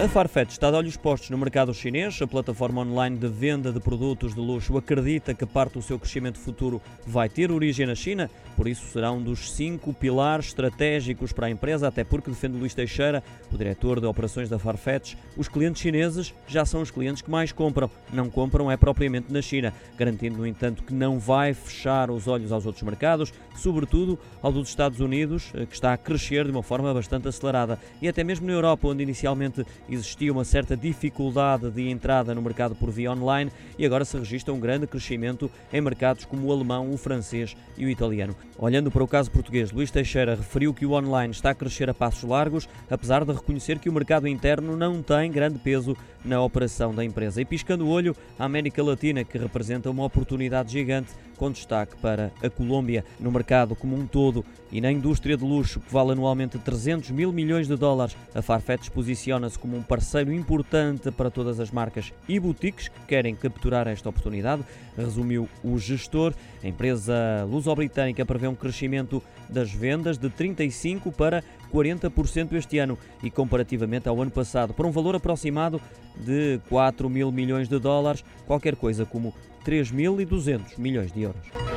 A Farfetch está de olhos postos no mercado chinês. A plataforma online de venda de produtos de luxo acredita que parte do seu crescimento futuro vai ter origem na China, por isso será um dos cinco pilares estratégicos para a empresa, até porque, defende Luís Teixeira, o diretor de operações da Farfetch, os clientes chineses já são os clientes que mais compram. Não compram é propriamente na China, garantindo, no entanto, que não vai fechar os olhos aos outros mercados, sobretudo ao dos Estados Unidos, eh, que está a crescer de uma forma bastante acelerada, e até mesmo na Europa, onde inicialmente existia uma certa dificuldade de entrada no mercado por via online e agora se registra um grande crescimento em mercados como o alemão, o francês e o italiano. Olhando para o caso português, Luís Teixeira referiu que o online está a crescer a passos largos, apesar de reconhecer que o mercado interno não tem grande peso na operação da empresa. E piscando o olho, a América Latina, que representa uma oportunidade gigante, com destaque para a Colômbia, no mercado como um todo e na indústria de luxo, que vale anualmente 300 mil milhões de dólares, a Farfetch posiciona-se como um parceiro importante para todas as marcas e boutiques que querem capturar esta oportunidade, resumiu o gestor. A empresa luso-britânica prevê um crescimento das vendas de 35% para 40% este ano e comparativamente ao ano passado, por um valor aproximado de 4 mil milhões de dólares, qualquer coisa como 3.200 milhões de euros.